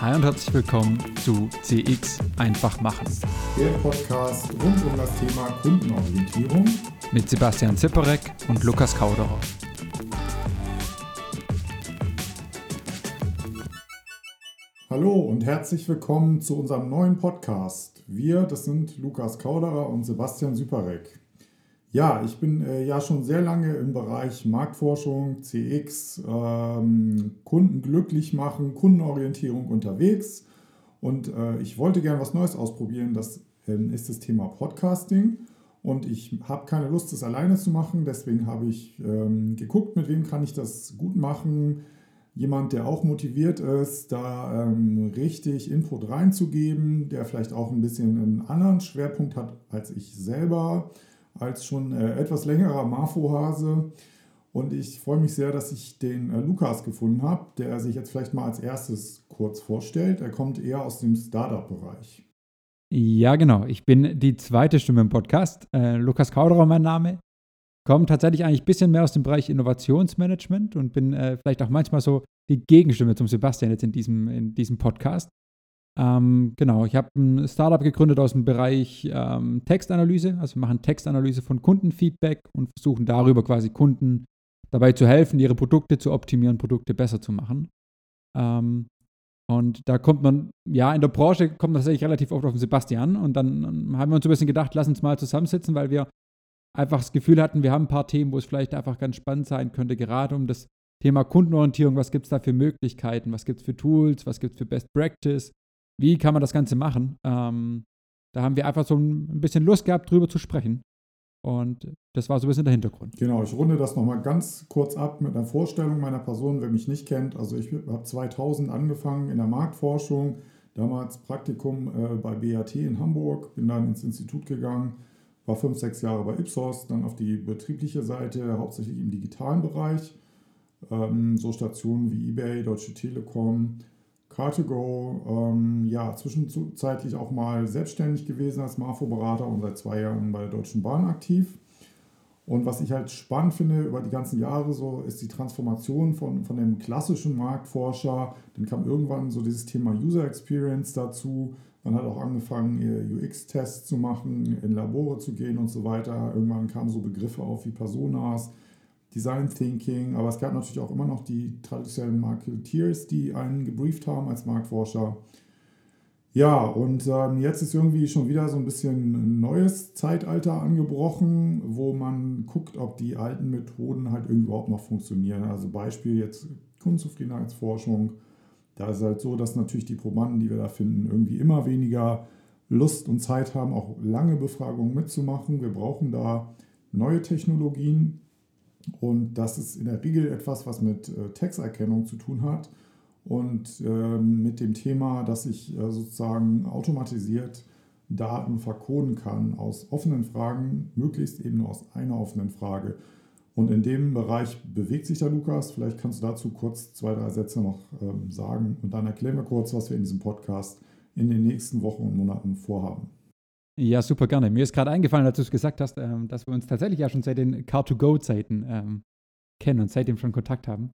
Hi und herzlich willkommen zu CX einfach machen. Der Podcast rund um das Thema Kundenorientierung mit Sebastian Zipperek und Lukas Kauderer. Hallo und herzlich willkommen zu unserem neuen Podcast. Wir, das sind Lukas Kauderer und Sebastian Süperek. Ja, ich bin äh, ja schon sehr lange im Bereich Marktforschung, CX, ähm, Kunden glücklich machen, Kundenorientierung unterwegs. Und äh, ich wollte gerne was Neues ausprobieren. Das ähm, ist das Thema Podcasting. Und ich habe keine Lust, das alleine zu machen. Deswegen habe ich ähm, geguckt, mit wem kann ich das gut machen. Jemand, der auch motiviert ist, da ähm, richtig Input reinzugeben, der vielleicht auch ein bisschen einen anderen Schwerpunkt hat als ich selber als schon äh, etwas längerer Marfo-Hase. Und ich freue mich sehr, dass ich den äh, Lukas gefunden habe, der sich jetzt vielleicht mal als erstes kurz vorstellt. Er kommt eher aus dem Startup-Bereich. Ja, genau. Ich bin die zweite Stimme im Podcast. Äh, Lukas Kauderer, mein Name. Komme tatsächlich eigentlich ein bisschen mehr aus dem Bereich Innovationsmanagement und bin äh, vielleicht auch manchmal so die Gegenstimme zum Sebastian jetzt in diesem, in diesem Podcast. Ähm, genau, ich habe ein Startup gegründet aus dem Bereich ähm, Textanalyse. Also wir machen Textanalyse von Kundenfeedback und versuchen darüber quasi Kunden dabei zu helfen, ihre Produkte zu optimieren, Produkte besser zu machen. Ähm, und da kommt man, ja, in der Branche kommt man tatsächlich relativ oft auf den Sebastian. Und dann haben wir uns ein bisschen gedacht, lass uns mal zusammensitzen, weil wir einfach das Gefühl hatten, wir haben ein paar Themen, wo es vielleicht einfach ganz spannend sein könnte, gerade um das Thema Kundenorientierung. Was gibt es da für Möglichkeiten? Was gibt es für Tools? Was gibt es für Best Practice? Wie kann man das Ganze machen? Ähm, da haben wir einfach so ein bisschen Lust gehabt, drüber zu sprechen. Und das war so ein bisschen der Hintergrund. Genau, ich runde das nochmal ganz kurz ab mit einer Vorstellung meiner Person, wer mich nicht kennt. Also ich habe 2000 angefangen in der Marktforschung, damals Praktikum äh, bei BAT in Hamburg, bin dann ins Institut gegangen, war fünf, sechs Jahre bei Ipsos, dann auf die betriebliche Seite, hauptsächlich im digitalen Bereich, ähm, so Stationen wie eBay, Deutsche Telekom, Car2Go, ähm, ja, zwischenzeitlich auch mal selbstständig gewesen als Marfo-Berater und seit zwei Jahren bei der Deutschen Bahn aktiv. Und was ich halt spannend finde über die ganzen Jahre so, ist die Transformation von, von dem klassischen Marktforscher. Dann kam irgendwann so dieses Thema User Experience dazu. Man hat auch angefangen, UX-Tests zu machen, in Labore zu gehen und so weiter. Irgendwann kamen so Begriffe auf wie Personas, Design Thinking, aber es gab natürlich auch immer noch die traditionellen Marketeers, die einen gebrieft haben als Marktforscher. Ja, und ähm, jetzt ist irgendwie schon wieder so ein bisschen ein neues Zeitalter angebrochen, wo man guckt, ob die alten Methoden halt irgendwie überhaupt noch funktionieren. Also Beispiel jetzt Kundenzufriedenheitsforschung. Da ist halt so, dass natürlich die Probanden, die wir da finden, irgendwie immer weniger Lust und Zeit haben, auch lange Befragungen mitzumachen. Wir brauchen da neue Technologien, und das ist in der Regel etwas, was mit äh, Texterkennung zu tun hat und äh, mit dem Thema, dass ich äh, sozusagen automatisiert Daten verkoden kann aus offenen Fragen, möglichst eben nur aus einer offenen Frage. Und in dem Bereich bewegt sich der Lukas. Vielleicht kannst du dazu kurz zwei, drei Sätze noch ähm, sagen und dann erklären wir kurz, was wir in diesem Podcast in den nächsten Wochen und Monaten vorhaben. Ja, super gerne. Mir ist gerade eingefallen, als du es gesagt hast, ähm, dass wir uns tatsächlich ja schon seit den Car-to-Go-Zeiten ähm, kennen und seitdem schon Kontakt haben.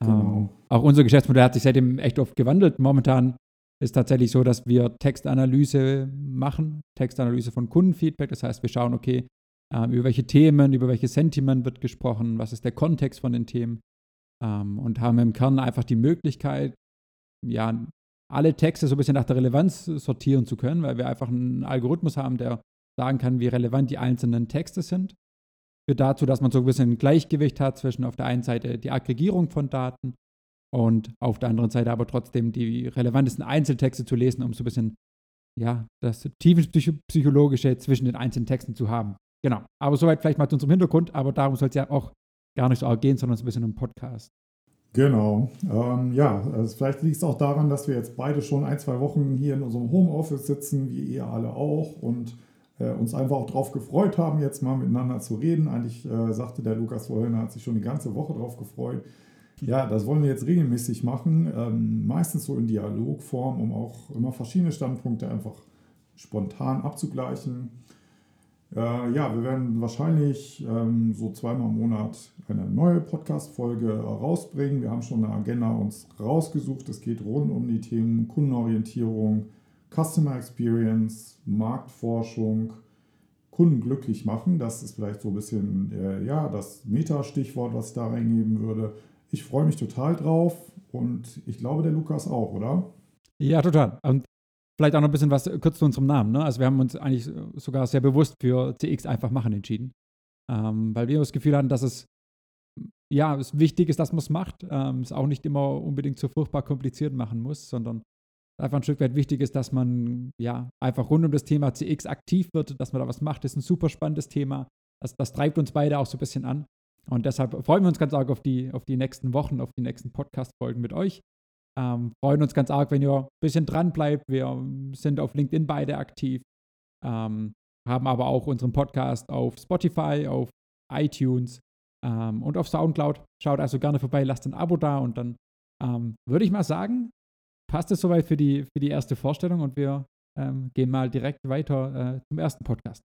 Genau. Ähm, auch unser Geschäftsmodell hat sich seitdem echt oft gewandelt. Momentan ist tatsächlich so, dass wir Textanalyse machen, Textanalyse von Kundenfeedback. Das heißt, wir schauen, okay, ähm, über welche Themen, über welche Sentiment wird gesprochen, was ist der Kontext von den Themen ähm, und haben im Kern einfach die Möglichkeit, ja, alle Texte so ein bisschen nach der Relevanz sortieren zu können, weil wir einfach einen Algorithmus haben, der sagen kann, wie relevant die einzelnen Texte sind. Führt dazu, dass man so ein bisschen ein Gleichgewicht hat zwischen auf der einen Seite die Aggregierung von Daten und auf der anderen Seite aber trotzdem die relevantesten Einzeltexte zu lesen, um so ein bisschen ja, das tiefenpsychologische zwischen den einzelnen Texten zu haben. Genau. Aber soweit vielleicht mal zu unserem Hintergrund, aber darum soll es ja auch gar nicht so arg gehen, sondern so ein bisschen im Podcast. Genau. Ähm, ja, also vielleicht liegt es auch daran, dass wir jetzt beide schon ein, zwei Wochen hier in unserem Homeoffice sitzen, wie ihr alle auch, und äh, uns einfach auch darauf gefreut haben, jetzt mal miteinander zu reden. Eigentlich äh, sagte der Lukas vorhin, hat sich schon die ganze Woche darauf gefreut. Ja, das wollen wir jetzt regelmäßig machen, ähm, meistens so in Dialogform, um auch immer verschiedene Standpunkte einfach spontan abzugleichen. Äh, ja, wir werden wahrscheinlich ähm, so zweimal im Monat eine neue Podcast-Folge rausbringen. Wir haben schon eine Agenda uns rausgesucht. Es geht rund um die Themen Kundenorientierung, Customer Experience, Marktforschung, Kunden glücklich machen. Das ist vielleicht so ein bisschen äh, ja, das Meta-Stichwort, was ich da reingeben würde. Ich freue mich total drauf und ich glaube, der Lukas auch, oder? Ja, total. Und Vielleicht auch noch ein bisschen was kurz zu unserem Namen. Ne? Also wir haben uns eigentlich sogar sehr bewusst für CX einfach machen entschieden, ähm, weil wir das Gefühl hatten, dass es ja es wichtig ist, dass man es macht. Ähm, es auch nicht immer unbedingt so furchtbar kompliziert machen muss, sondern einfach ein Stück weit wichtig ist, dass man ja einfach rund um das Thema CX aktiv wird, dass man da was macht. Das ist ein super spannendes Thema. Das, das treibt uns beide auch so ein bisschen an. Und deshalb freuen wir uns ganz arg auf die, auf die nächsten Wochen, auf die nächsten Podcast-Folgen mit euch. Ähm, freuen uns ganz arg, wenn ihr ein bisschen dran bleibt. Wir sind auf LinkedIn beide aktiv, ähm, haben aber auch unseren Podcast auf Spotify, auf iTunes ähm, und auf Soundcloud. Schaut also gerne vorbei, lasst ein Abo da und dann ähm, würde ich mal sagen, passt es soweit für die, für die erste Vorstellung und wir ähm, gehen mal direkt weiter äh, zum ersten Podcast.